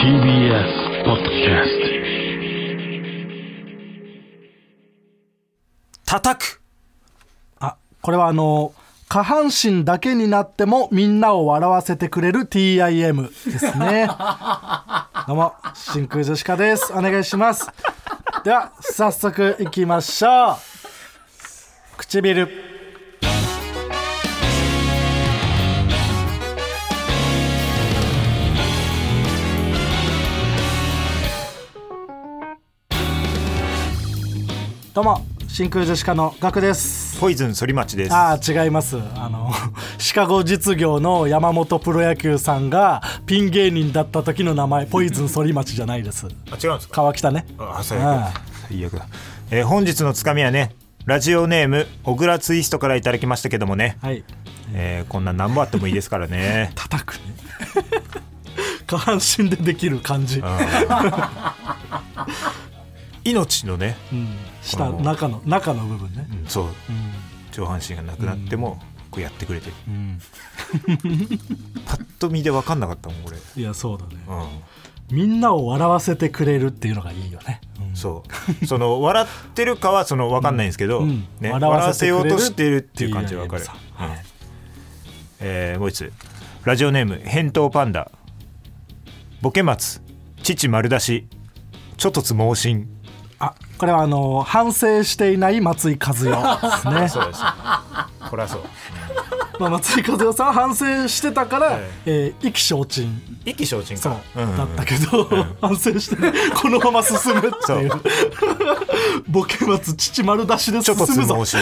TBS ポッドキャス叩く。あこれはあの下半身だけになってもみんなを笑わせてくれる TIM ですね。どうも真空ジェシカです。お願いします。では早速いきましょう。唇どうも真空ジェシカのガクです。ポイズン反町です。ああ違います。あの シカゴ実業の山本プロ野球さんがピン芸人だった時の名前ポイズン反町じゃないです。あ違うんですか？川北ね。あ最あ悪最悪だ、えー本日のつかみはねラジオネーム小倉ツイストからいただきましたけどもね、はい。えーこんな何本あってもいいですからね。叩くね。下半身でできる感じ、命のね、うん、下この中の中の部分ね、うんそう、上半身がなくなってもこうやってくれてる、うん、パッと見で分かんなかったもん俺、いやそうだね。うみんなを笑わせてくれるっていうのがいいよね、うん。ん、そう。その 笑ってるかはその分かんないんですけど、笑わせようとしてるっていう感じは分かる、えーもう一つ。ラジオネーム返答パンダ。ボケ松父丸出しちょっとつ盲信。あこれはあの反省していない松井和代ですね。そうです。これはそう。まあ、松井和代さんは反省してたから、はい。えー意気消沈。意気消沈そうか、んんだったけど、反省してねこのまま進むっていう。ボケ松父丸出しでちょっとつ進むぞ盲信、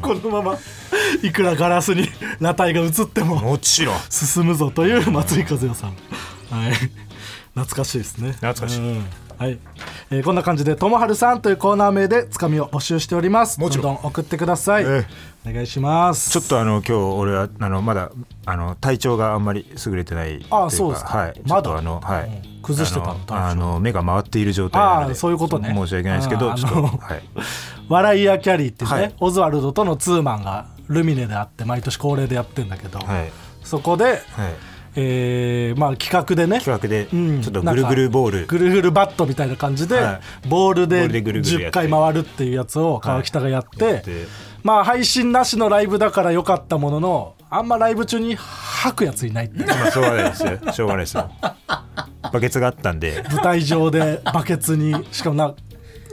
このままいくらガラスに裸体が映ってうん、ももちろん。進むぞという松井和代さん、はい、懐かしいですね。懐かしい。うんはい。えーこんな感じで「ともはるさん」というコーナー名でつかみを募集しております。もちろん。送ってください、えお願いします。ちょっとあの今日俺はあのまだあの体調があんまり優れてないあそうですか。はい、まだ？あのはい、うん。崩してたの？あの目が回っている状態なので。あそういうことね。申し訳ないですけどはい。笑いやキャリーってね、はい。オズワルドとのツーマンがルミネであって毎年恒例でやってんだけど、はい。そこで、はいえーまあ、企画でね。企画でうん。ちょっとぐるぐるボール、ぐるぐるバットみたいな感じで、はい。ボールでボールでぐるぐるや10って。回回るっていうやつを川北がやって、やって。まあ配信なしのライブだからよかったもののあんまライブ中に吐くやついないっていう。まあしょうがないですよ。しょうがないですよ。バケツがあったんで。舞台上でバケツにしかもな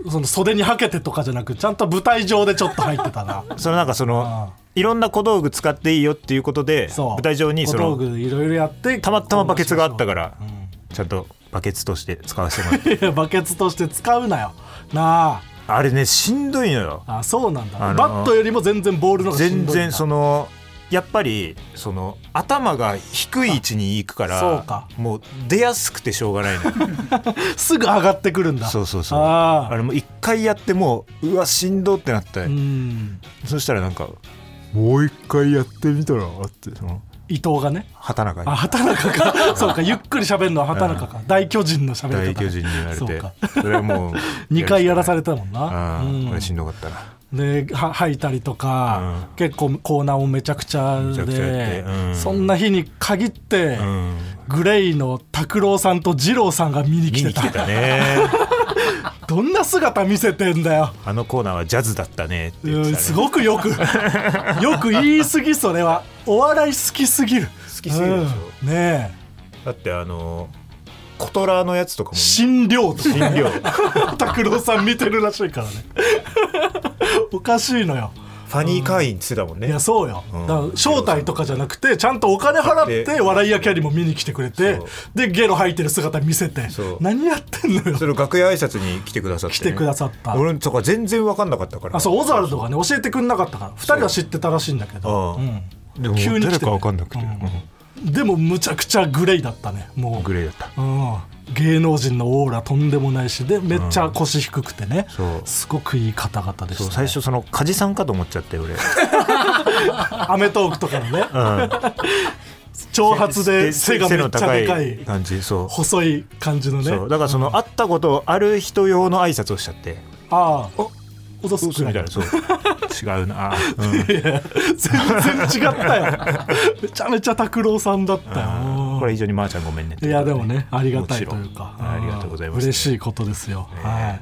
その袖にはけてとかじゃなくちゃんと舞台上でちょっと入ってたな。そのなんかそのいろんな小道具使っていいよっていうことで舞台上にそ小道の具いろいろやってたまたまバケツがあったからうん。ちゃんとバケツとして使わせてもらっていやバケツとして使うなよ。なあ。れねしんどいのよ。ああそうなんだ、あのバットよりも全然ボールの方がしんどいんだ。全然そのやっぱりその頭が低い位置に行くからそうか。もう出やすくてしょうがないの すぐ上がってくるんだ。そうそうそう。ああ。れもう一回やってもううわしんどってなった、あうん。そしたらなんかもう一回やってみたらって。その伊藤がね。畑中に。あ畑中か。そうかゆっくり喋るのは畑中か。大巨人の喋り方。大巨人に言われて。そうか。それはもう 2回やらされれたもんな。うん。これしんどかったな。では吐いたりとか、うん。結構コーナーもめちゃくちゃで、うん。そんな日に限って、うん。グレイの拓郎さんと二郎さんが見に来てた。見に来てたねどんな姿見せてんだよ。あのコーナーはジャズだったねって言ってた、ね、うんすごくよく。よく言い過ぎそれは。お笑い好きすぎる。好きすぎるでしょ。うんねだってあのコトラのやつとかえも診療と診療か 拓郎さん見てるらしいからね。おかしいのよファニー会員って言ってたもんね。いやそうよ、うん。だから招待とかじゃなくてちゃんとお金払ってで笑いやキャリも見に来てくれてでゲロ吐いてる姿見せて何やってんのよ。それを楽屋挨拶に来てくださって、ね、来てくださった。俺とか全然分かんなかったから。あそうオズワルドがね教えてくんなかったから。2人は知ってたらしいんだけど、ううん。んでも誰急に来て。か分かんなくて、でもむちゃくちゃグレイだったねもう。グレーだった。うん、芸能人のオーラとんでもないしでめっちゃ腰低くてね、そう。すごくいい方々でした、ね、そう最初その梶さんかと思っちゃって俺。アメトークとかのね。長髪で背がめっちゃでかい感じそう。細い感じのね。そう。だからその会ったことある人用の挨拶をしちゃって。ああおざすそうすみたいな。そう違うな、うん全然違ったよ。めちゃめちゃ拓郎さんだったよ。うん。これは非常にまーちゃんごめんねいやでもねありがたいというか。ありがとうございます。嬉しいことですよ、はい。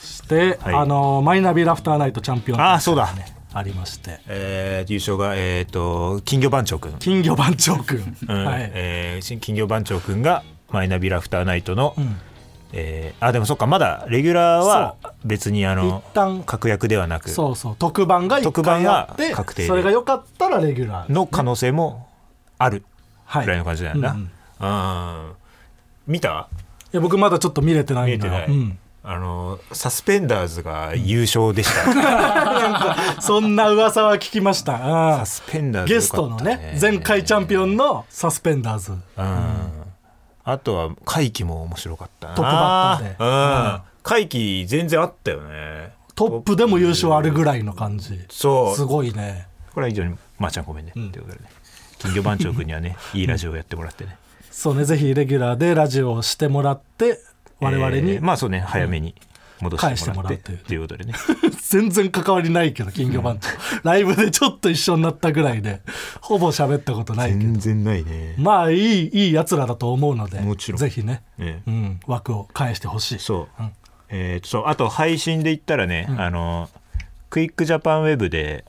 そして、はい。あのマイナビラフターナイトチャンピオンあーそうだ。ねありまして。えー優勝がえっ、と金魚番長くん、金魚番長くん、うん。はい、えー新金魚番長くんがマイナビラフターナイトの、んえーあでもそっかまだレギュラーは別にあの一旦確約ではなく。そうそう。特番が1特番が確定で。それが良かったらレギュラー。の可能性もある。はい。ぐらいの感じだよな、うんうん。うん。見た？いや僕まだちょっと見れてないんだ。見えてない、うん。あのサスペンダーズが優勝でした、そんな噂は聞きました。あサスペンダーズゲストのね前回チャンピオンのサスペンダーズ。うんあとは怪奇も面白かったな。トップバッターでうん。怪奇全然あったよね。トップでも優勝あるぐらいの感じ。そう。すごいね。これは非常にまー、ちゃんごめんね、ということでね。金魚番長君にはね いいラジオをやってもらってね。そうねぜひレギュラーでラジオをしてもらって我々に、えーまあそうね早めに戻返してもらってもらうというっていうことでね。全然関わりないけど金魚番長。ライブでちょっと一緒になったぐらいでほぼ喋ったことないけど。全然ないね。まあいいいいやつらだと思うのでもちろん。ぜひね、ねうん、枠を返してほしい。そう、うん。えーとそうあと配信で言ったらね、あのクイックジャパンウェブで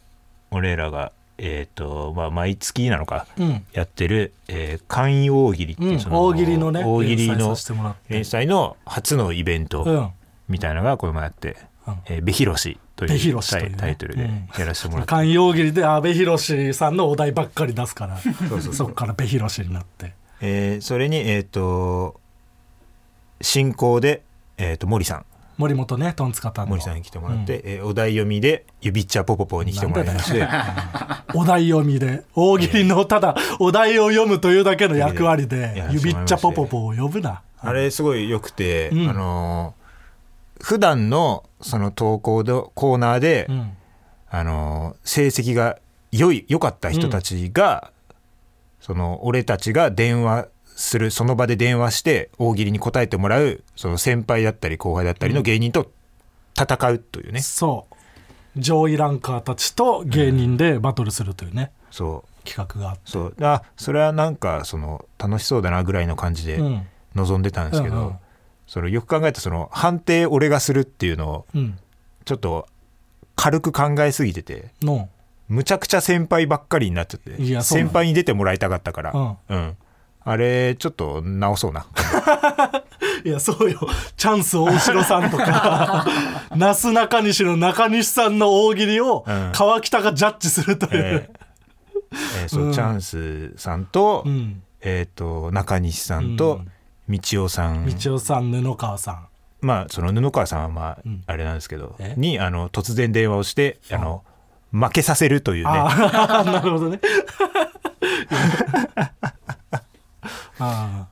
俺らがえっ、とまあ毎月なのか、うん。やってる、えー、簡易大喜利っていう、うん。その大喜利のね大喜利の連載させてもらって。連載の初のイベント。うんみたいなのがこの前あってうん「えーべひろし」とべひいうタイろしというね。タイトルでやらせてもらって、寛容切りで阿部寛さんのお題ばっかり出すからそうそうそっから阿部寛になって。えーそれにえっ、と進行で、えー、と森さん。森本ねトンツカタンの。森さんに来てもらって、えーお題読みで「ゆびっちゃぽぽぽ」に来てもらいましてお題読みで大喜利のただお題を読むというだけの役割でや「ゆびっちゃぽぽぽ」を呼ぶな。あれすごい良くて、うん。あのー普段のその投稿のコーナーで、うん。あのー成績が良い良かった人たちが、その俺たちが電話するその場で電話して大喜利に答えてもらうその先輩だったり後輩だったりの芸人と戦うというね、そう。上位ランカーたちと芸人でバトルするというね。そう。企画があって。そう。あそれはなんかその楽しそうだなぐらいの感じでうん。臨んでたんですけど、うんうんそのよく考えたその判定俺がするっていうのをうん。ちょっと軽く考えすぎてての。むちゃくちゃ先輩ばっかりになっちゃって先輩に出てもらいたかったから、うん。うん。あれちょっと直そうな。いやそうよ。チャンス大城さんとか なすなかにしの中西さんの大喜利をうん。川北がジャッジするという、えーえーそう、うん。チャンスさんと,、うん。えー、と中西さんと道夫さん、道夫さん布川さん。まあその布川さんはまあ、ん。あれなんですけどえ？にあの突然電話をしてあ。の負けさせるというね。なるほどね。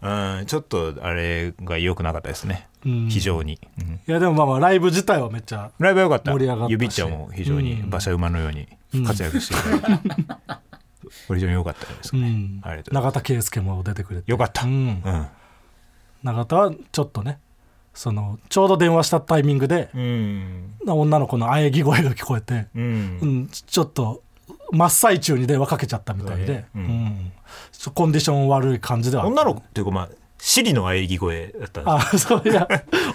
うん、ちょっとあれが良くなかったですね、うん。非常に、うん。いやでもまあまあライブ自体はめっちゃライブは良かった。盛り上がったし。指ちゃんも非常に馬車馬のように活躍していただいて、これ非常に良かったですね、うん。ありがとうございま永田圭介も出てくれて。よかった。うん。うん永田はちょっとねそのちょうど電話したタイミングでうん。女の子の喘ぎ声が聞こえて、うん。うん、ちちょっと真っ最中に電話かけちゃったみたいで、そうね。うん。コンディション悪い感じでは女の子っていうかまあシリの喘ぎ声だったあそういや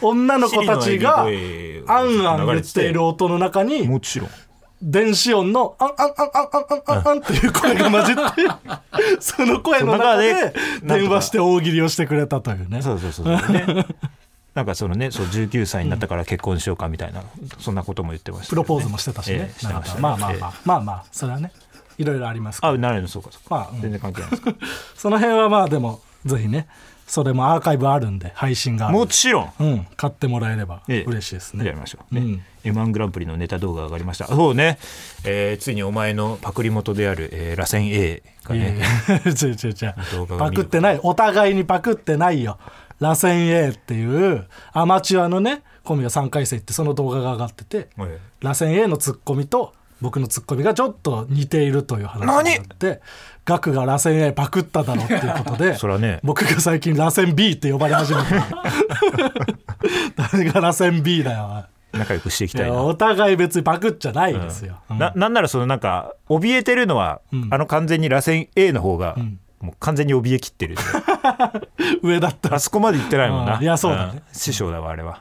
女の子たちがあんあん言っている音の中にもちろん電子音の「あんあんあんあんあんあんあん」っていう声が混じってその声の中で電話して大喜利をしてくれたというね。そうそうそうそうねなんかそのね、そう19歳になったから結婚しようかみたいな、う、そんなことも言ってました、プロポーズもしてたしね。ま,あまあまあ、まあまあ、それはね、いろいろありますから。あ、なるほど、そうか、そうか。全然関係ないですか。その辺はまあ、でも、ぜひね、それもアーカイブあるんで配信がもちろん。うん。買ってもらえればええ。嬉しいですね。やりましょう。ね、うん。M 1グランプリのネタ動画が上がりました。そうね、えーついにお前のパクリ元である、えー、螺旋 A がね。や 違う違う違う。パクってない。お互いにパクってないよ。螺旋 A っていうアマチュアのねコンビが3回生ってその動画が上がっててはい螺旋 A のツッコミと僕のツッコミがちょっと似ているという話があってガクが螺旋 A パクっただろうっていうことで それはね。僕が最近螺旋 B って呼ばれ始めた。誰が螺旋 B だよ仲良くしていきいたいお互い別にパクっちゃないですよ、うん。ななんならそのなんか怯えてるのは、うん。あの完全に螺旋 A の方が、もう完全に怯えきってる。上だった。あそこまで行ってないもんあなーいやそうだね。ん師匠だわあれは、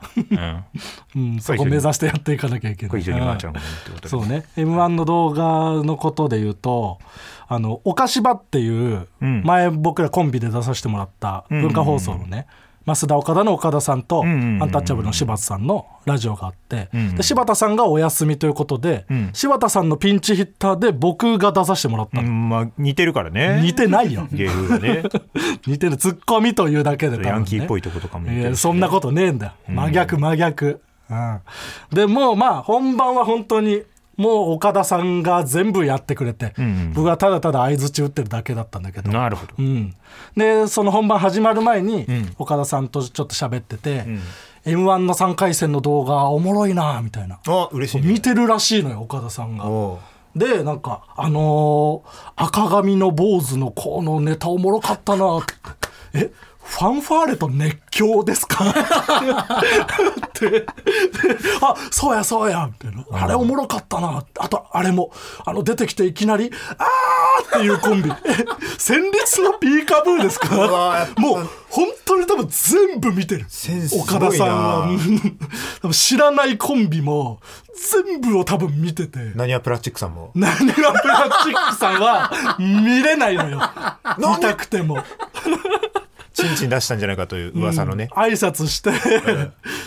うん、うん、そこ目指してやっていかなきゃいけない。これ非常にまーちゃんごめんってことで。そうね。m 1の動画のことで言うと「あのおかしば」っていううん。前僕らコンビで出させてもらった文化放送のね増田岡田の岡田さんとアンタッチャブルの柴田さんのラジオがあってで柴田さんがお休みということでん。柴田さんのピンチヒッターで僕が出させてもらったまあ似てるからね。似てないよ。芸風がね。似てるツッコミというだけでね。ヤンキーっぽいとことかもそんなことねえんだよ。真逆真逆、うん、でもうまあ本番は本当にもう岡田さんが全部やってくれて、んうん。僕はただただ相づち打ってるだけだったんだけど、なるほど。うん、でその本番始まる前に、ん。岡田さんとちょっと喋ってて、ん。m 1の3回戦の動画おもろいなみたいな。あ嬉しいね。見てるらしいのよ岡田さんが。でなんかあのー赤髪の坊主のこのネタおもろかったなって。えファンファーレと熱狂ですか？って。であそうやそうや。みたいな。あれおもろかったな。あとあれも。あの出てきていきなり「あー!」っていうコンビ。え戦慄のピーカブーですか？わもう本当に多分全部見てる。岡な。田さん。は知らないコンビも全部を多分見てて。何はプラスチックさんも？何がプラスチックさんは見れないのよ。見たくてもチンチン出したんじゃないかという噂のね、挨拶して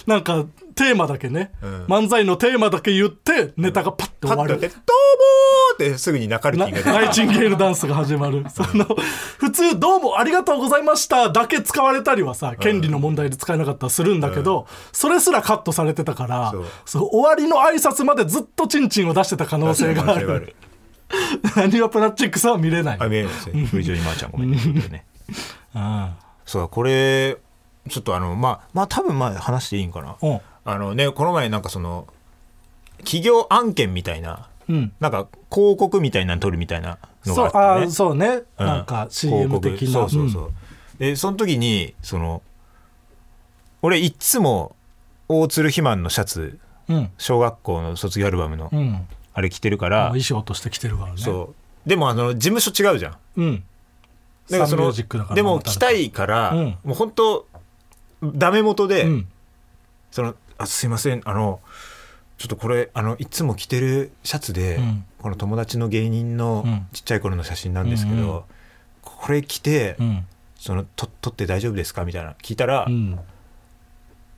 なんかテーマだけね、ん。漫才のテーマだけ言ってネタがパッとパ終わる。ッとやって「どうも!」ってすぐにナカルキなーが出てナイチンゲールダンスが始まる。その普通「どうもありがとうございました」だけ使われたりはさ権利の問題で使えなかったらするんだけど、それすらカットされてたからそう。終わりの挨拶までずっとチンチンを出してた可能性がある。何はプラスチックさんは見れない、あ見えないですね。非常にまーちゃんごめんね。といそうこれちょっとあのまあまあ多分まあ話していいんかな。うん。あのねこの前なんかその企業案件みたいなうん。なんか広告みたいなの撮るみたいなのそうがあってね。あそうね、うん。なんか広 CM 告。的な。そうそうそう、でその時にその俺いっつも大鶴肥満のシャツうん。小学校の卒業アルバムのうん、うんあれ着てるから、衣装として着てるからね。そう。でもあの事務所違うじゃん。うんだからそのでも着たいから、うん。もう本当ダメ元で、うん。そのあすいませんあのちょっとこれあのいつも着てるシャツで、うん。この友達の芸人のうん。ちっちゃい頃の写真なんですけど、うんうん。これ着て、うん。そのと撮って大丈夫ですかみたいな聞いたら「うん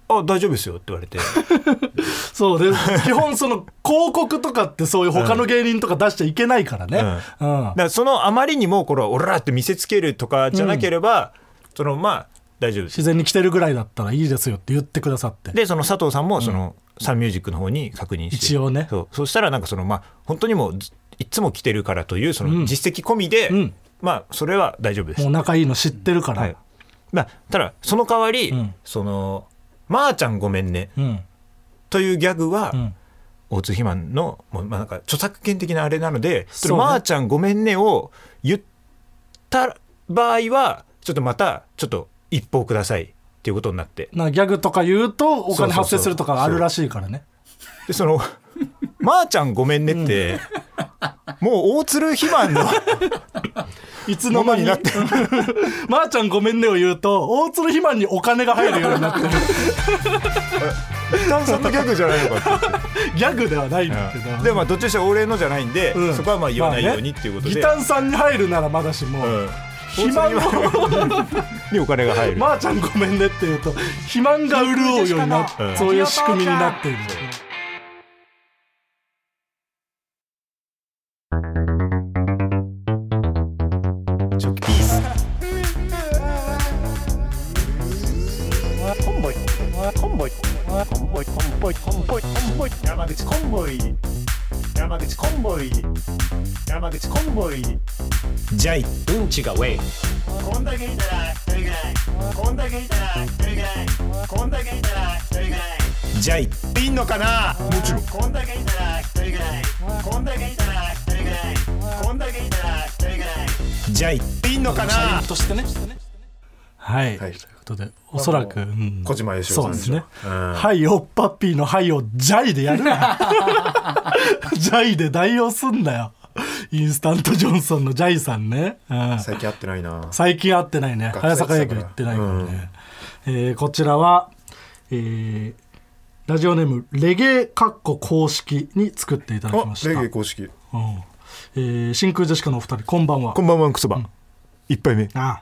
あ大丈夫ですよ」って言われて。そうで基本その広告とかってそういう他の芸人とか出しちゃいけないからね、うん。だからそのあまりにもこれ俺らって見せつけるとかじゃなければ、そのまあ大丈夫です。自然に着てるぐらいだったらいいですよって言ってくださって。でその佐藤さんもその、サンミュージックの方に確認して。一応ね。そう。そしたらなんかそのまあ本当にもうずいつも来てるからというそうん。の実績込みで、うん。まあそれは大丈夫です。もう仲いいの知ってるから、はい。まあ、ただその代わり、うん。その「まー、ちゃんごめんね。うん」というギャグは、うん。大津肥満のもう、まあ、なんか著作権的なあれなので「そうね。まー、ちゃんごめんね」を言った場合はちょっとまたちょっと一報ください。っていうことになって。なギャグとか言うとお金発生するとかがあるらしいからね。でその「まー、ちゃんごめんね」って、もう大鶴肥満のいつの間に？なってる。まーちゃんごめんねを言うと大鶴肥満にお金が入るようになってる。炭酸のギャグじゃないのかって。ギャグではないんだけど、でもまあどっちにしても俺のじゃないんで、うん。そこはまあ言わないようにっていうことで、ギタンさんに入るならまだしも、うん。肥満のにお金が入る、まーちゃんごめんねって言うと肥満が潤うようになって、うん。そういう仕組みになっている、ンボイ。コンボイコンボイコンボイコンボイ。山口コンボイ。山口コンボイ。山口コンボイ。ジャイうんちがウェイ。こんだけいたらどれぐらい。こんだけいたらどれぐらい。こんだけいたらどれぐらい。ジャイ。いんのかな？もちろん。こんだけいたらどれぐらい。こんだけいたらどれぐらい。こんだけいたらどれぐらい。ジャイ。いんのか社な員としてね。はい、はいということでおそらく、うん。小島よしおさんですね、うん。はいおっぱっぴーのはいをジャイでやるな。ジャイで代用すんなよ。インスタントジョンソンのジャイさんね、うん。最近会ってないな。最近会ってないね。学早坂営業行ってないから。ね、えーこちらは、えーラジオネームレゲエカッコ公式に作っていただきました。レゲエ公式。うん。えー真空ジェシカのお二人こんばんは。こんばんはクソバ。ン一杯目。あ。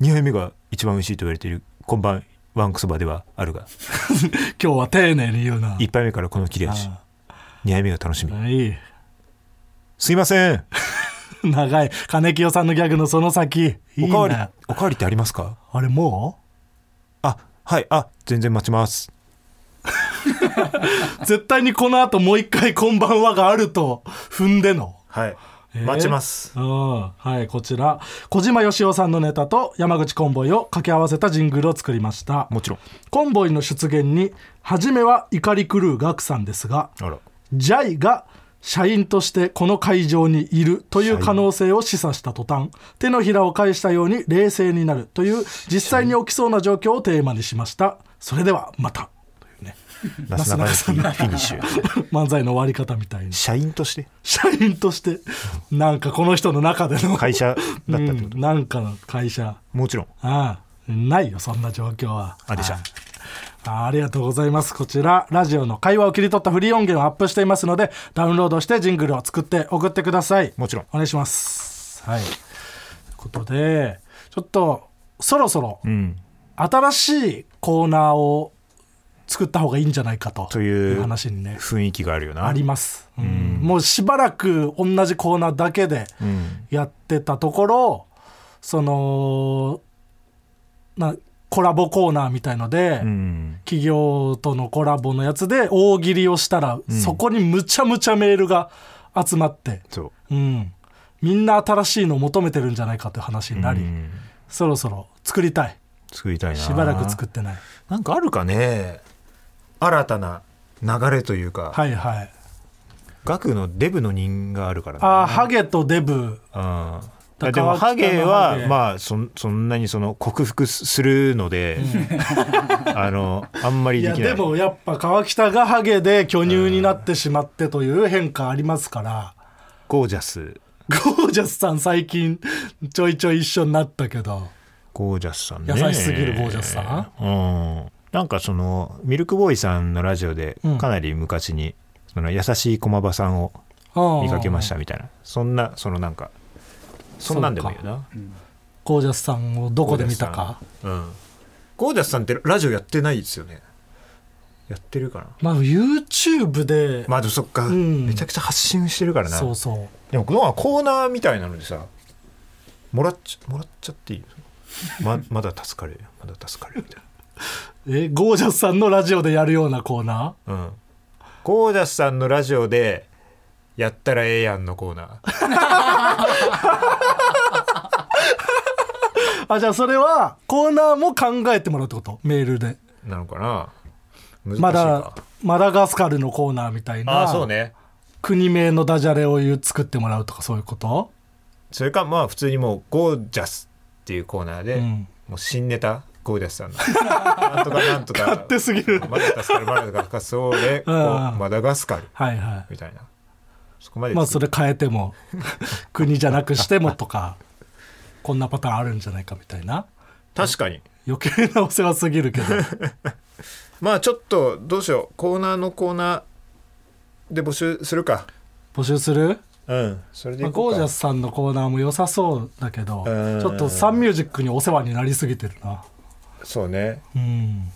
二杯目が一番美味しいと言われているこんばんワンクソバではあるが 今日は丁寧に言うな。一杯目からこの切れ味二杯目が楽しみ。はい。すいません。長い。金清さんのギャグのその先。おかわりなおかわりってありますか？あれもあはい。あ全然待ちます。う 絶対にこの後もう一回「こんばんは」があると踏んでの。はい。えー待ちます。うんはいこちら。小島よしおさんのネタと山口コンボイを掛け合わせたジングルを作りました。もちろん。コンボイの出現に初めは怒り狂うガクさんですがジャイが社員としてこの会場にいるという可能性を示唆した途端手のひらを返したように冷静になるという実際に起きそうな状況をテーマにしました。それではまたなすなかにフィニッシュ漫才の終わり方みたいに社員として？社員として。なんかこの人の中での。会社だったってうこと？んなんかの会社。もちろん。ああないよそんな状況は。あでしょ。はいあありがとうございます。こちらラジオの会話を切り取ったフリー音源をアップしていますのでダウンロードしてジングルを作って送ってください。もちろん。お願いします。はい。ということでちょっとそろそろうん。新しいコーナーを作った方がいいんじゃないかとという話にね。雰囲気があるよな。あります、うん。もうしばらく同じコーナーだけでうん。やってたところそのなコラボコーナーみたいので、うん。企業とのコラボのやつで大喜利をしたら、そこにむちゃむちゃメールが集まって、そう。うん、みんな新しいのを求めてるんじゃないかという話になり、うん。そろそろ作りたい。作りたいな。しばらく作ってない。なんかあるかね新たな流れというか、はいはい。学のデブの人があるからあーハゲとデブ。うん。だでもハゲ川はまあそんそんなにその克服するので、あのあんまりできない。でもやっぱ川北がハゲで巨乳になってしまってという変化ありますから。ゴージャス。ゴージャスさん最近ちょいちょい一緒になったけど。ゴージャスさんね。優しすぎるゴージャスさん？うんなんかそのミルクボーイさんのラジオでうん。かなり昔に、その優しい駒場さんを見かけましたみたいな。そんなそのなんかそんなんでもいいよな。ゴージャスさんをどこで見たか。うん。ゴージャスさんってラジオやってないですよね。やってるかな。まあ YouTube で、まあでもそっか、ん。めちゃくちゃ発信してるからな。そうそう。でもこのコーナーみたいなのでさもらっちゃもらっちゃっていいままだ助かるまだ助かるみたいえゴージャスさんのラジオでやるようなコーナなうん。ゴージャスさんのラジオでやったらええやんのコーナー。ー あじゃあそれはコーナーも考えてもらうってこと？メールで。なのかな？難しいまだかマダガスカルのコーナーみたいあな。あそうね。国名のダジャレを言う作ってもらうとかそういうこと？それかまあ普通にもうゴージャスっていうコーナーで、うん。もう新ネタゴージャスさんのなんとかなんとか。勝手すぎる。マダガスカルマダガスカルそうでこう うんマダガスカル。はいはい。みたいな。そこまで。まあそれ変えても 国じゃなくしてもとかこんなパターンあるんじゃないかみたいな。確かに。余計なお世話すぎるけど。まあちょっとどうしよう。コーナーのコーナーで募集するか。募集する？うん。それでまあゴージャスさんのコーナーも良さそうだけどうん。ちょっとサンミュージックにお世話になりすぎてるなそうね。うん。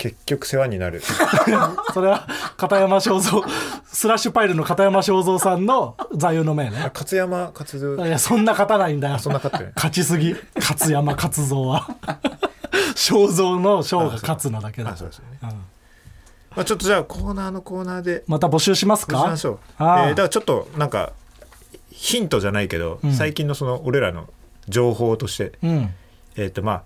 結局世話になる。それは片山正蔵スラッシュパイルの片山正蔵さんの座右の銘あね勝山勝三いやそんな勝たないんだよ。そんな勝ってる勝ちすぎ。勝山勝三は。正蔵の正が勝つなだけだ。あそうですよね、うん。まあ、ちょっとじゃあコーナーのコーナーでまた募集しますどうしかましょう、えーだからちょっとなんかヒントじゃないけど、うん。最近のその俺らの情報として。うん。えっ、とまあ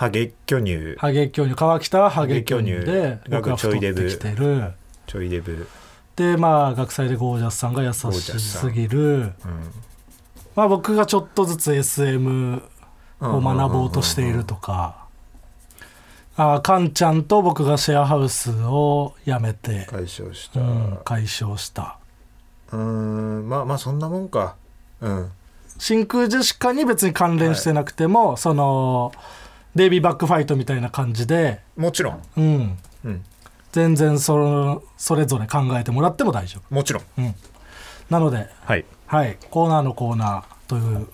ハゲ巨乳。ハゲ巨乳。川北はハゲ巨乳で乳僕は太ってきてる。ちょいデブ、でまあ学祭でゴージャスさんが優しすぎる。まあ僕がちょっとずつ SM を学ぼうとしているとか。あカンちゃんと僕がシェアハウスを辞めて、解消した、うん、解消した。うーん。まあまあそんなもんか。うん。真空ジェシカに別に関連してなくても、そのデイビーバックファイトみたいな感じで。もちろん。うん。うん。全然そのそれぞれ考えてもらっても大丈夫。もちろん。なのではい。はい。コーナーのコーナーという、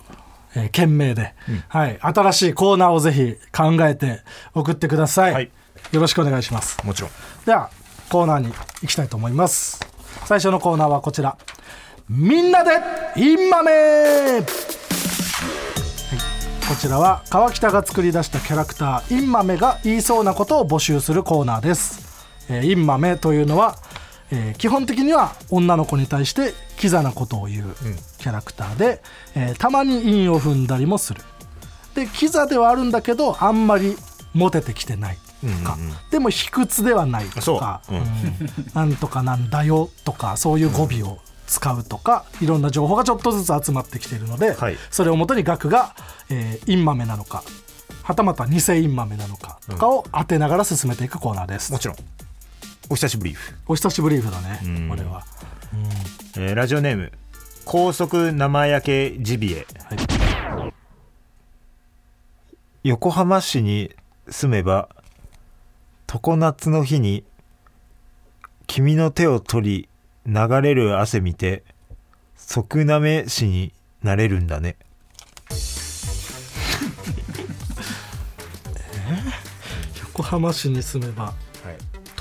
えー件名で、はい、新しいコーナーをぜひ考えて送ってください、はい。よろしくお願いします。もちろん。ではコーナーに行きたいと思います。最初のコーナーはこちら。みんなでインマメ、はい、こちらは川北が作り出したキャラクターインマメが言いそうなことを募集するコーナーです、えーインマメというのは、えー基本的には女の子に対してキザなことを言うキャラクターで、えーたまに韻を踏んだりもする。でキザではあるんだけどあんまりモテてきてないとか、でも卑屈ではないとか、うん。なんとかなんだよとかそういう語尾を使うとか、いろんな情報がちょっとずつ集まってきているので、はい。それをもとに額が、えー、インマメなのかはたまた偽インマメなのかとかを当てながら進めていくコーナーです、もちろん。お久しぶり、お久しぶりだね、ん。これは、えーラジオネーム高速生焼けジビエ、はい。横浜市に住めば常夏の日に君の手を取り流れる汗見て即なめしになれるんだね。横浜市に住めばはい。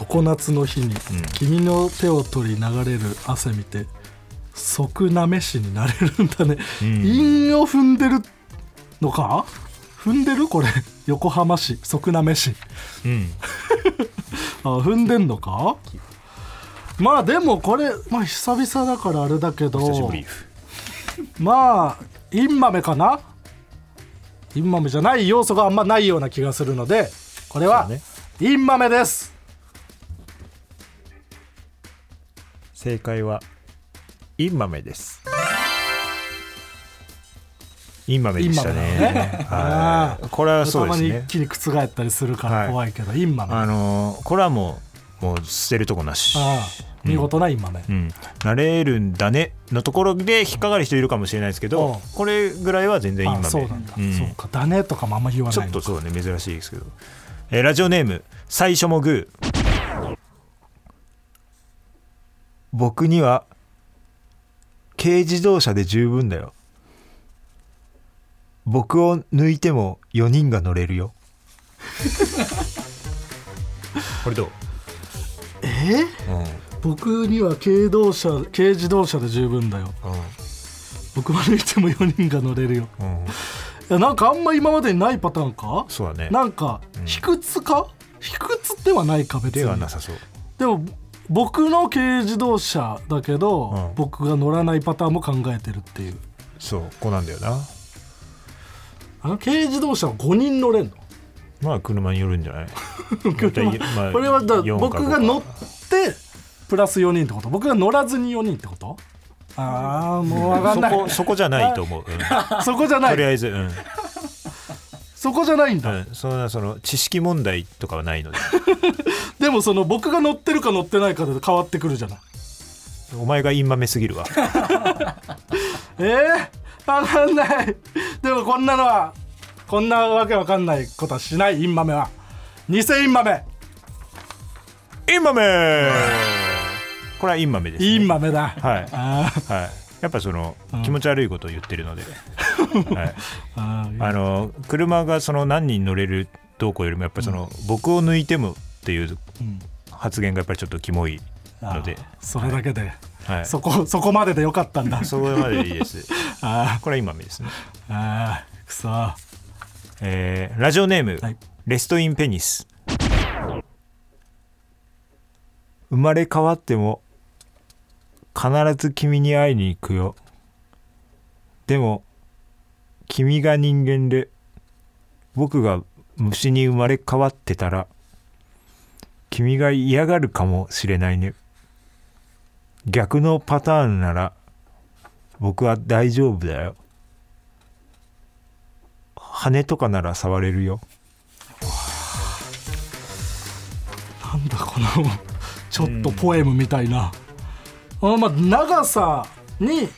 常夏の日に、ん。君の手を取り流れる汗見て即なめしになれるんだね、ん。韻を踏んでるのか？踏んでるこれ？横浜市即なめし。うん。あ踏んでんのか？まあでもこれ、まあ、久々だからあれだけどまあインマメかな？インマメじゃない要素があんまないような気がするのでこれはインマメです。正解はインマメです。インマメでしたね。ね。はい。これはそうですね。一気に覆ったりするかはいら怖いけど、インマメ。ああのーこれはもうもう捨てるとこなし。あ見事なインマメ、うん、なれるんだねのところで引っかかる人いるかもしれないですけうん。どこれぐらいは全然インマメあそうなんだ、うん。そうか。だねとかもあんま言わちょないのっとそうね珍しいですけど、えーラジオネーム最初もグー。僕には軽自動車で十分だよ。僕を抜いても4人が乗れるよ。これどう、え？ー僕には軽動車軽自動車で十分だよ。僕まで行っても4人が乗れるよ。うん。うんいやなんかあんま今までにないパターンか？そうだね。なんか卑屈か？卑屈ではないか別に。ではなさそう。でも僕の軽自動車だけど、うん。僕が乗らないパターンも考えてるっていう。そうこうなんだよな。あの軽自動車は5人乗れんの？まあ車によるんじゃない？車。まあこれはだ4か5僕が乗っかてプラス4人ってこと？僕が乗らずに4人ってこと？ああもう分かんそない。こそこじゃないと思う、うん。そこじゃない。とりあえず、うん。そこじゃないんだ、うん、そんなその知識問題とかはないので。でもその僕が乗ってるか乗ってないかで変わってくるじゃない。お前がインマメすぎるわ。えー、分かんない。でもこんなのはこんなわけわかんないことはしないインマメは。偽インマメ。インマメ。これはインマメです、ね、インマメだ。はい。あー。はい。やっぱその、気持ち悪いことを言ってるので、はい、あの車がその何人乗れるどうこうよりもやっぱその、僕を抜いてもっていううん。発言がやっぱりちょっとキモいので、それだけで、はい、そこそこまででよかったんだ。そこまででいいです。あこれはインマメですね、ーあーくそ。はえーラジオネーム、い。レストインペニス。生まれ変わっても必ず君に会いに行くよ。でも君が人間で僕が虫に生まれ変わってたら君が嫌がるかもしれないね。逆のパターンなら僕は大丈夫だよ羽とかなら触れるよ。なんだこのちょっとポエムみたいな、あこのまあ長さに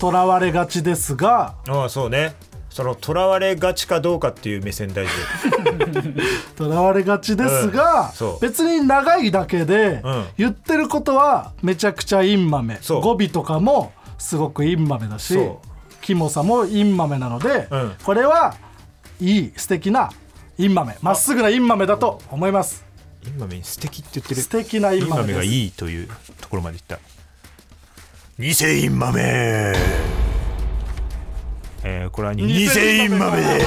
とらわれがちですが。ああそうね。そのとらわれがちかどうかっていう目線大事 とらわれがちですが、うん別に長いだけで、うん。言ってることはめちゃくちゃインマメ。そう。語尾とかもすごくインマメだし。そキモさもインマメなので、うん。これはいい素敵なインマメ。まっすぐなインマメだと思います。インマメに素敵って言ってる。素敵なイインマメがいいというところまでいった。偽インマメ。えー、これは偽偽インマメ。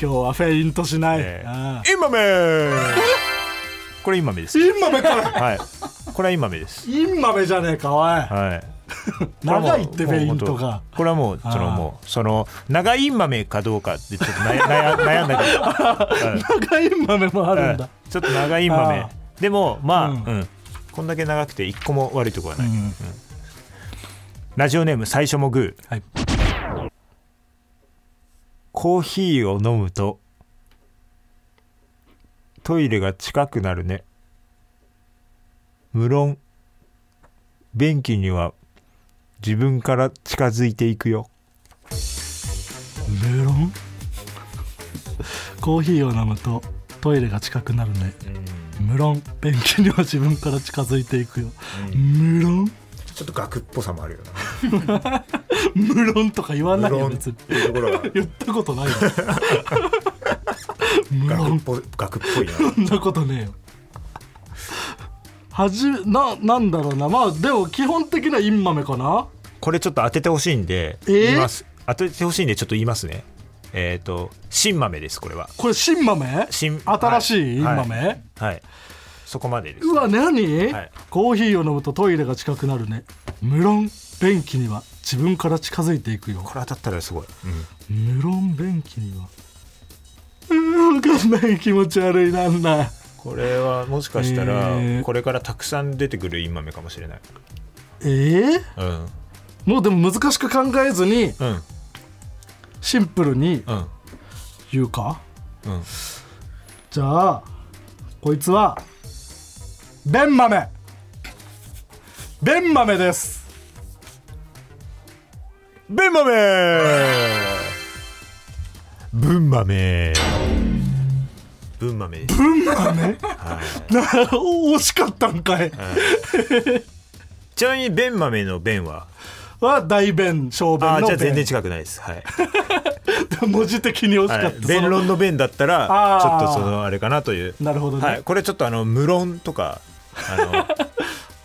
今日はフェイントしない、えあーインマメ。これインマメです。ーインマメかはいこれはインマメです。インマメじゃねえかおい。はい。長いってフェイントがこれはもうそのもうその長いインマメかどうかってちょっと 悩悩悩んだけど、う ん長いインマメもあるんだ、ちょっと長いインマメ。あでもまあ、ううん。んこんだけ長くて一個も悪いとこはない、うん。ラジオネーム最初もグー。はい。コーヒーを飲むとトイレが近くなるね無論 便器には自分から近づいていくよ。メロンコーヒーを飲むとトイレが近くなるね。無論便器には自分から近づいていくよ、無論？ちょっと額っぽさもあるよ 無論とか言わなないよ別に。っていうところが言ったことないよ。無論。額っぽ額っぽいな。そんなことねえよはじななんだろうな。まあでも基本的なインマメかな。これちょっと当ててほしいんでえー？言います、当ててほしいんでちょっと言いますね。えっ、と新豆ですこれは。これ新豆？新新しいインはい。豆、はい。そこまでです。うわ何、はい。コーヒーを飲むとトイレが近くなるね。無論便器には自分から近づいていくよ。これ当たったらすごい、無論便器には。うーわかんない。気持ち悪い。なんだこれはもしかしたらえー。これからたくさん出てくるインマメかもしれない。えー、うん。もうでも難しく考えずにうん。シンプルにうん。言うか？うん。じゃあこいつは便豆。便豆です。ベンマメブンマメブンマメです便豆な惜しかったんかい。ちなみにベンマメのベンは？は大便小あ便のーじゃあ全然便近くないです。はい、文字的に惜しかはった、い、弁論の弁だったらちょっとそのあれかなという。なるほどね、はい、これちょっとあの無論とかあの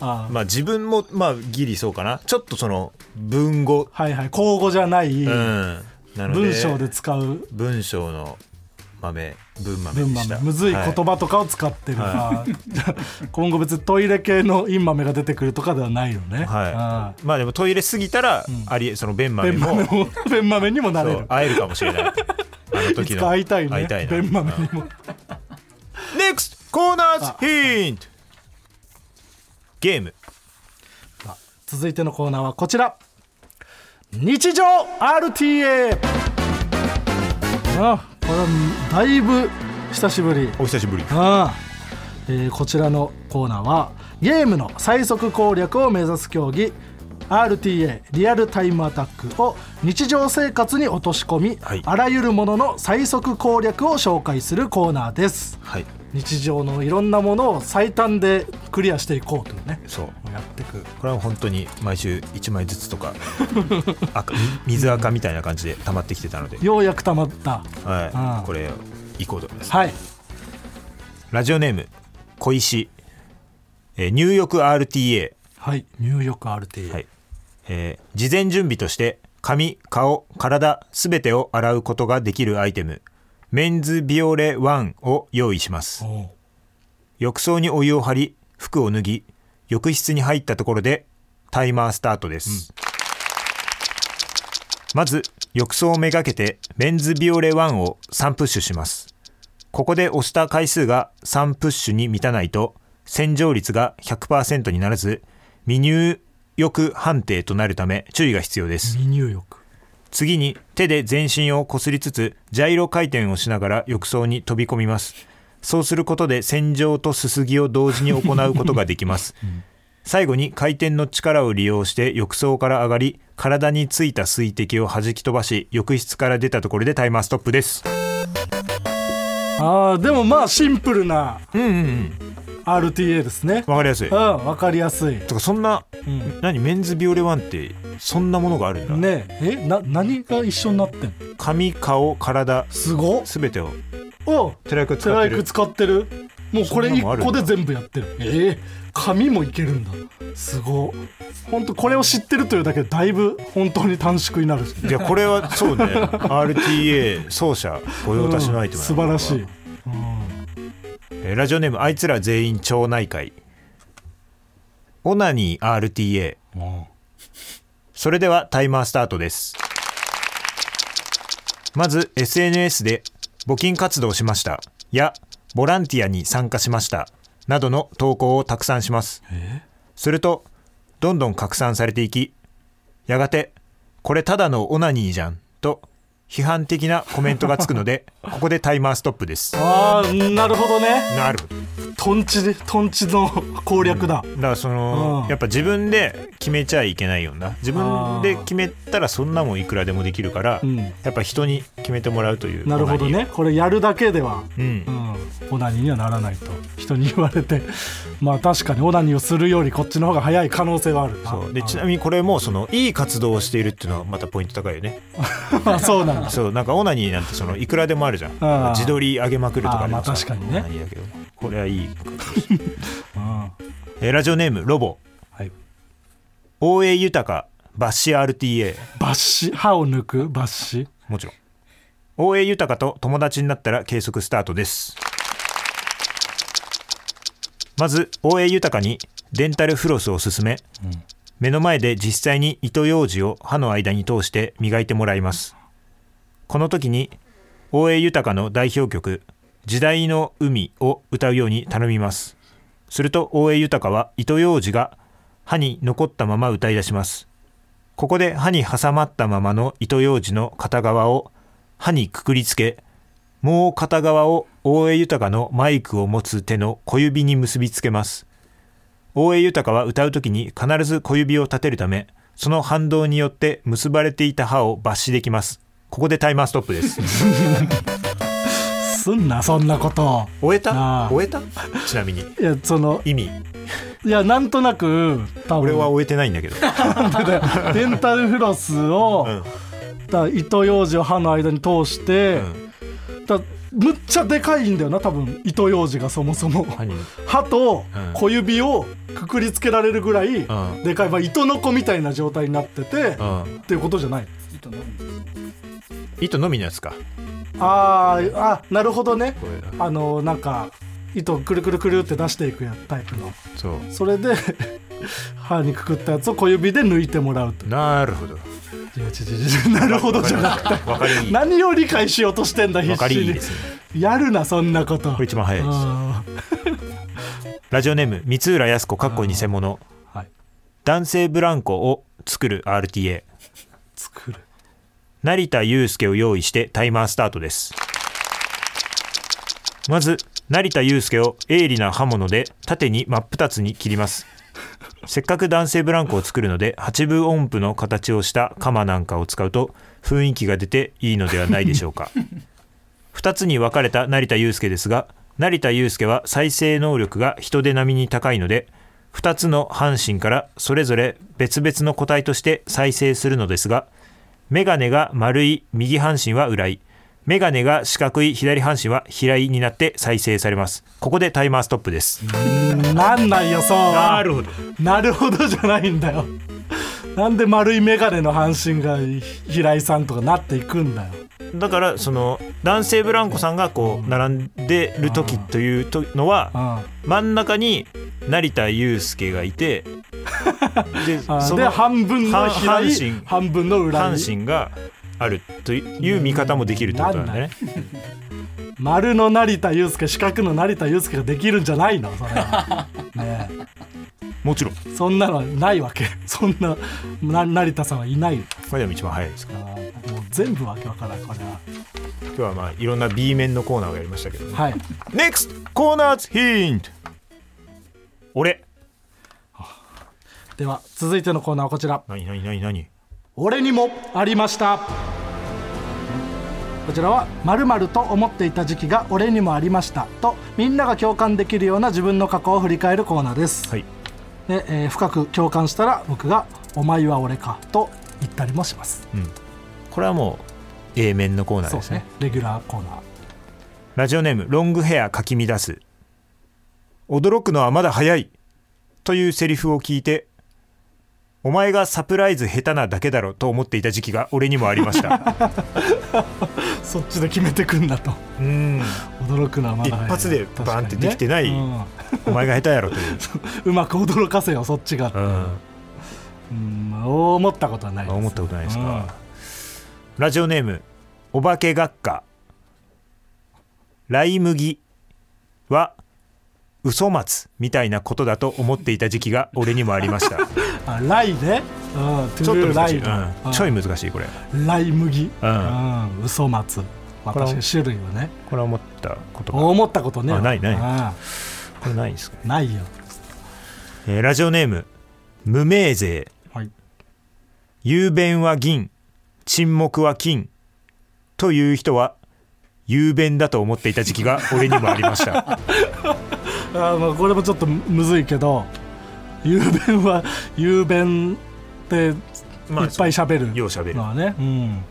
あー。まあ自分もまあギリそうかな。ちょっとその文語。はいはい。口語じゃない、うん。なので文章で使う。文章の豆文豆文でした。豆。むずい言は葉とかを使ってる、あー。今後別にトイレ系のイン豆が出てくるとかではないのね、はい。まあでもトイレ過ぎたら、ありえその便豆便も豆も便 豆にもなれる。会えるかもしれない。あのい時の会いたいね。会いたいな。便豆にも。NEXT コーナーズヒントゲーム。続いてのコーナーはこちら。日常 RTA あこれはだいぶ久しぶり。お久しぶり。ああ。えーこちらのコーナーはゲームの最速攻略を目指す競技 RTA リアルタイムアタックを日常生活に落とし込み、はい。あらゆるものの最速攻略を紹介するコーナーです。はい日常のいろんなものを最短でクリアしていこうというね。そう。やっていく。これは本当に毎週1枚ずつとか 水赤みたいな感じで溜まってきてたので、ようやくたまった。はい、うん。これ行こうと思います、はい。ラジオネーム小石、えー入浴 RTA、はい。入浴 RTA、はい。えー事前準備として髪顔体すべてを洗うことができるアイテムメンズビオレ1を用意します。浴槽にお湯を張り服を脱ぎ浴室に入ったところでタイマースタートです、まず浴槽をめがけてメンズビオレ1を3プッシュします。ここで押した回数が3プッシュに満たないと洗浄率が100%にならず未入浴判定となるため注意が必要です。未入浴次に手で全身をこすりつつジャイロ回転をしながら浴槽に飛び込みます。そうすることで洗浄とすすぎを同時に行うことができます、最後に回転の力を利用して浴槽から上がり体についた水滴を弾き飛ばし浴室から出たところでタイマーストップです。あーでもまあシンプルな。うんうんうん RTA ですね。わかりやすい。うん分かりやすい。とかそんな、ん。何メンズビオレワンってそんなものがあるんだ、ねええな何が一緒になってんの？髪顔体すごっ。すべてを。おテライク使ってる。使ってる。もうこれ1そんなのあるんだ。個で全部やってる。ええ紙もいけるんだ。すごっ。本当これを知ってるというだけでだいぶ本当に短縮になる。しいやこれはそうね。RTA 奏者御用達のアイテム素晴らしい、うんえーラジオネームあいつら全員町内会。オナニー RTA それではタイマースタートです。まず SNS で募金活動しました。やボランティアに参加しました。などの投稿をたくさんします。するとどんどん拡散されていきやがてこれただのオナニーじゃんと批判的なコメントがつくので ここでタイマーストップです。ああなるほどね。なる。ほどトンチでトンチの攻略だ、だからそのうん。やっぱ自分で決めちゃいけないよな。自分で決めたらそんなもんいくらでもできるから、うん。やっぱ人に決めてもらうというなるほどね。これやるだけでは。うん。うん。オナニーにはならないと人に言われて まあ確かにオナニーをするよりこっちの方が早い可能性はあるな。そう。でちなみにこれもそのいい活動をしているっていうのはまたポイント高いよね。あ そうなんだ。そうなんかオナニーなんてそのいくらでもあるじゃん。自撮り上げまくるとかあーまあ確かにね。オナニーだけど。これはいいうん。えーラジオネームロボ。はい。大江豊バッシ RTA バッシ歯を抜くバッシもちろん。大江豊と友達になったら計測スタートですまず大江豊にデンタルフロスを勧め、目の前で実際に糸ようじを歯の間に通して磨いてもらいます。この時に大江豊の代表曲「時代の海」を歌うように頼みます。すると大江豊は糸ようじが歯に残ったまま歌い出します。ここで歯に挟まったままの糸ようじの片側を歯にくくりつけもう片側を大江豊のマイクを持つ手の小指に結びつけます。大江豊は歌う時に必ず小指を立てるためその反動によって結ばれていた歯を抜歯できます。ここでタイマーストップです。すんなそんなこと。終えた？終えた？ちなみに。いやその意味？いやなんとなく多分。俺は終えてないんだけど。デンタルフロスを、うん。だ糸ようじを歯の間に通して、うん。だむっちゃでかいんだよな多分。糸ようじがそもそも。歯とうん小指をくくりつけられるぐらいうん。でかい、まあ、糸の子みたいな状態になってて、うん。っていうことじゃない。糸のみのやつか。あーあなるほどね。あのなんか糸くるくるくるって出していくやタイプの。そう。それで歯にくくったやつを小指で抜いてもらうと。なるほど。いやちょちょ なるほどじゃなくて。何を理解しようとしてんだ必死に。ね。やるなそんなこと。これ一番早いです。あラジオネーム三浦靖子かっこ偽物ー。はい。男性ブランコを作る RTA 作る。成田悠介を用意してタイマースタートです。まず成田悠介を鋭利な刃物で縦に真っ二つに切りますせっかく男性ブランコを作るので八分音符の形をした鎌なんかを使うと雰囲気が出ていいのではないでしょうか。2つに分かれた成田悠介ですが成田悠介は再生能力が人手並みに高いので2つの半身からそれぞれ別々の個体として再生するのですがメガネが丸い右半身は裏いメガネが四角い左半身は平いになって再生されます。ここでタイマーストップです。うんなんないよそうは。るほど。なるほどじゃないんだよ。なんで丸い眼鏡の半身が平井さんとかなっていくんだよ。だからその男性ブランコさんがこう並んでる時というとのはあ真ん中に成田悠介がいて でその半分の半身。半分の裏半に身があるという見方もできるってことなんだね。丸の成田悠介四角の成田悠介ができるんじゃないの？それは。ねもちろん。えそんなのはないわけ。そんなな成田さんはいない。よこれでも一番早いですかあーもう全部わけわからんこれは。今日はまあいろんな B 面のコーナーをやりましたけど、ね、はい。NEXT コーナーズヒント俺では続いてのコーナーはこちら。何何何何？俺にもありました。こちらは〇〇と思っていた時期が俺にもありました。とみんなが共感できるような自分の過去を振り返るコーナーです、はい。で、えー深く共感したら僕が「お前は俺か」と言ったりもします。これはもう A 面のコーナーですすねでね。レギュラーコーナー。ラジオネームロングヘアかき乱す。驚くのはまだ早い。というセリフを聞いてお前がサプライズ下手なだけだろと思っていた時期が俺にもありました。そっちで決めてくんだと。うん。驚くのはまだ。一発でバンってできてない確かにねお前が下手やろという、う んうまく驚かせよそっちが、うん、うん、思ったことはないです。思ったことないですか、うん。ラジオネームお化け学科。ライ麦は嘘松みたいなことだと思っていた時期が俺にもありました あライね、うん、トちょっと難しい、うん、ちょい難しいこれ。ライ麦、ううん。ん、嘘松、まあ、これは確かに種類はね。これは思ったこと。が思ったことね。あないない。あこれないですか、ないよ。えーラジオネーム無名税。はい。雄弁は銀。沈黙は金。という人は雄弁だと思っていた時期が俺にもありました。あこれもちょっとむずいけど雄弁は雄弁っていっまあぱい喋る。よう喋る。のはね、うん、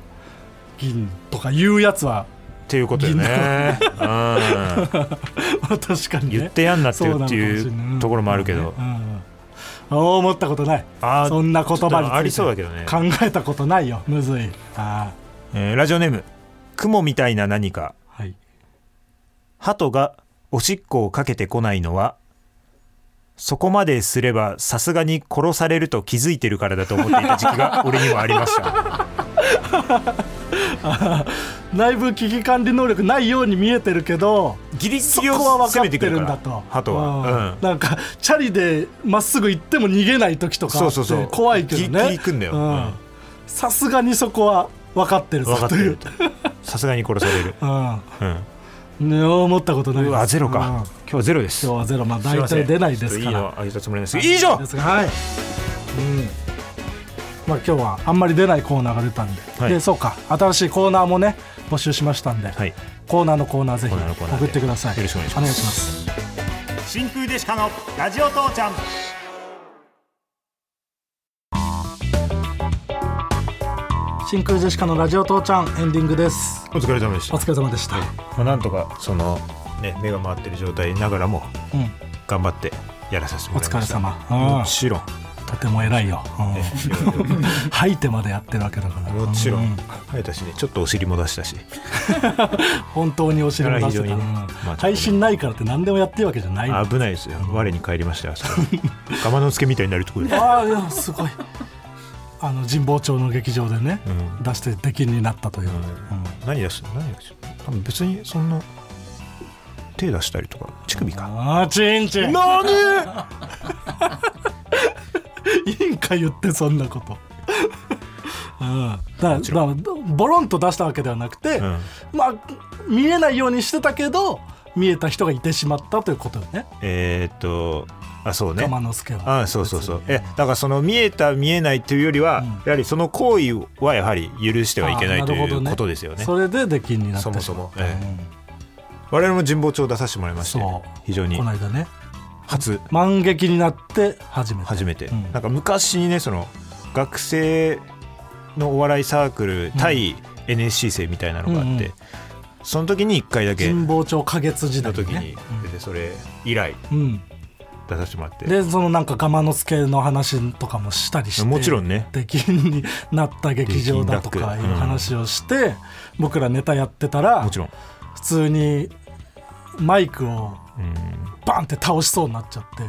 銀とか言うやつはっていうことよね、確かにね。言ってやんなってそうなのかもしれいなうところもあるけど、思ったことない。あーそんな言葉にありそうだけどね、考えたことないよ。むずい。あえーラジオネーム雲みたいな何か。ーはい。鳩がおしっこをかけてこないのはそこまですればさすがに殺されると気づいてるからだと思っていた時期が 俺にもありました。内部危機管理能力ないように見えてるけどギリギそリをこは分か攻ってめてくるんだと。鳩は、うん。うん。なんかチャリでまっすぐ行っても逃げない時とかそうそうそう。怖いけどね。さすがにそこは分かってるぞという。るさすがに殺される、うん。うん、ね思ったことないです。うわゼロか、うん。今日はゼロです。今日はゼロ。まあ大体出ないですちょっといいからのあげたつもりです以上。ですがはい、うん。まあ、今日はあんまり出ないコーナーが出たんで,、はい。でそうか。新しいコーナーもね募集しましたんで、はい。コーナーのコーナーぜひ送ってください。よろしくお願いします。ます。真空デシカのラジオ父ちゃん真空ジェシカのラジオ父ちゃんエンディングです。お疲れ様でした。お疲れ様でした、まあ、なんとかそのね目が回ってる状態ながらもうん、頑張ってやらさせてもらいました。お疲れ様。もちろん。とても偉いよ、うん。え吐いてまでやってるわけだから。もちろうん。生えたしねちょっとお尻も出したし。本当にお尻も出してた、非常にねうん。まあ配信ないからって何でもやってるわけじゃない。の危ないですよ。我に返りましたよあそこ。ガマのつけみたいになるところで、ああいやすごいあの神保町の劇場でね、うん。出して出禁になったという、うん。何出す何出す多分別にそんな手出したりとか乳首か。あーチンチン何？いいんか言ってそんなこと。うん。だもちろだボロンと出したわけではなくて、うん。まあ見えないようにしてたけど見えた人がいてしまったということよね。えーっとあそうね。玉之助は。あそうそうそう。えだからその見えた見えないというよりは、うん。やはりその行為はやはり許してはいけないあということですよね。それで出禁になってそもそも。しまったえ。我々も神保町出させてもらいまして非常に。この間ね。初。満劇になって初めて。初めて、うん。なんか昔にねその学生のお笑いサークル対 NSC 生みたいなのがあって、うんうん。その時に1回だけ。神保町花月時代の時に。ね出てそれ以来。うん出させてもらって、でそのなんかガマ之助の話とかもしたりしてもちろんね。出禁になった劇場だとかいう話をして、僕らネタやってたらもちろん、普通にマイクをうん、バンって倒しそうになっちゃって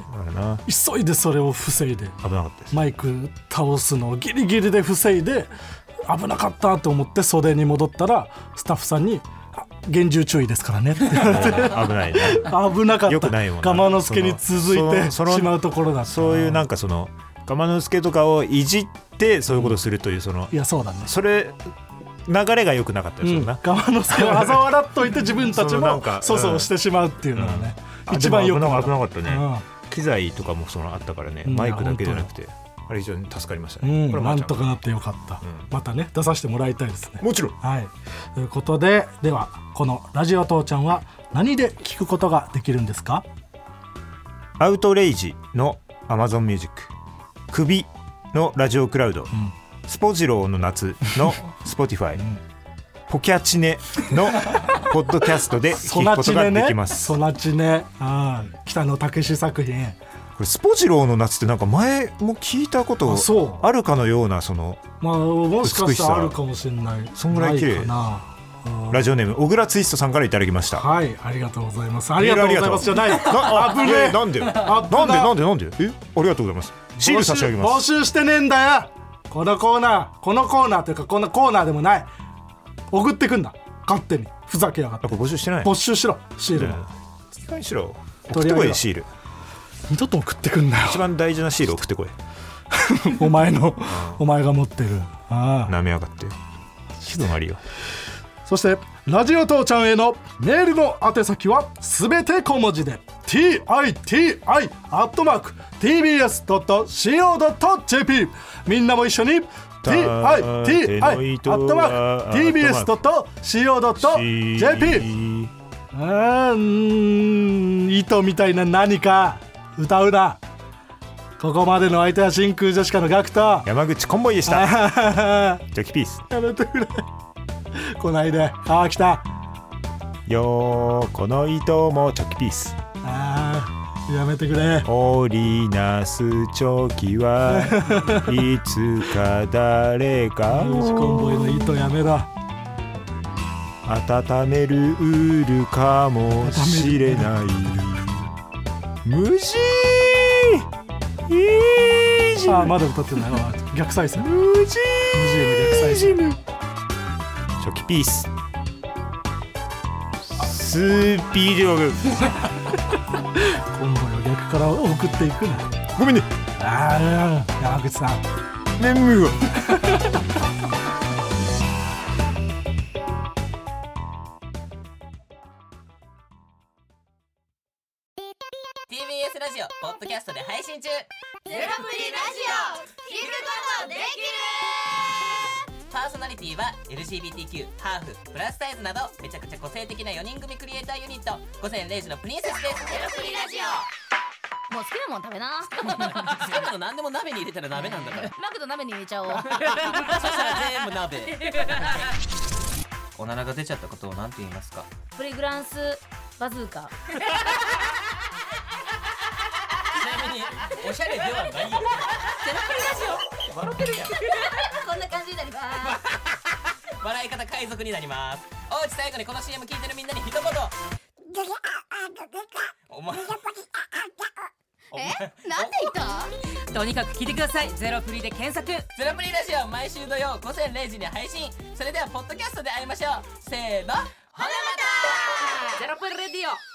急いでそれを防いで危なかったです。マイク倒すのをギリギリで防いで危なかったと思って袖に戻ったらスタッフさんにあ「厳重注意ですからね」って言われて危ないね。危なかった。よくないもんな。ガマ之助に続いてしまうところだそういうなんかそのガマの助とかをいじってそういうことをするというそのいやそうだね。それ流れが良くなかったうん、ですよな、ガマ之助を嘲笑っといて自分たちも粗相してしまうっていうのはね、あ一番よくなかったね、うん。機材とかもそのあったからね。うん。マイクだけじゃなくてあれ非常に助かりましたうね、んなんこれはまーちゃんと。かなってよかった、またね出させてもらいたいですね。もちろん。はい。ということでではこのラジオ父ちゃんは何で聞くことができるんですか？アウトレイジの Amazon Music 首のラジオクラウド、スポジローの夏の Spotify、ポキャチネのポッドキャストでソ聞くことがナチネねできます、ソナチネああ北野武作品これスポジローの夏ってなんか前も聞いたことあるかのようなそのまあもしかしたらあるかもしれない。そんぐらい綺麗。なラジオネーム小倉ツイストさんからいただきました。はいありがとうございます。ありがとうございますじゃない。なあ危ねなんでなんで？危なんなで？なんで？え？ありがとうございます。シール差し上げま募す。集募集してねえんだよ。このコーナーこのコーナーというかこんなコーナーでもない。送ってくんだ。勝手に。ふざけやがって。募集してない？没収しろ。シールねもいしろ。送ってこいシール二度と送ってくんなよ。一番大事なシール送ってこい。お前のお前が持ってる。ああ。なめやがって。ひどなりよ。そしてラジオ父ちゃんへのメールの宛先はすべて小文字で titi.tbs.co.jp みんなも一緒に titi.tbs.co.jp うーん糸みたいな何か歌うな。ここまでの相手は真空ジェシカのガクト。山口コンボイでした。や ジョキピース。めてくれ。来ないで。ああ来た。よーこの糸もチョキピース。あーやめてくれ。織りなすチョキは いつか誰かコンボイのを糸やめろ。温めるるかもしれない無事いいじあーまだ歌ってない。わ逆再生。無事 BGM 逆再生。チョキピース。スーピードグコンボイを逆から送っていくな。ごめんね。ああ山口さん。メム TBS ちゃ個性的な4人組クリエイターユニット午前0時のプリンセスです。ゼロプリラジオ。もう好きなもん食べな。好きなの何でも鍋に入れたら鍋なんだから。マクド鍋に入れちゃおう。そしたら全部鍋。おならが出ちゃったことを何て言いますか？プリグランスバズーカ。ちなみにおしゃれではないよ。ゼロプリラジオ。笑ってるやん。こんな感じになります笑い方海賊になります。おうち最後にこの CM 聞いてるみんなに一言。お前え？なんて言ったとにかく聞いてください。ゼロプリで検索。ゼロプリラジオ毎週土曜午前0時に配信。それではポッドキャストで会いましょう。せーの。ほなまた。ゼロプリレディオ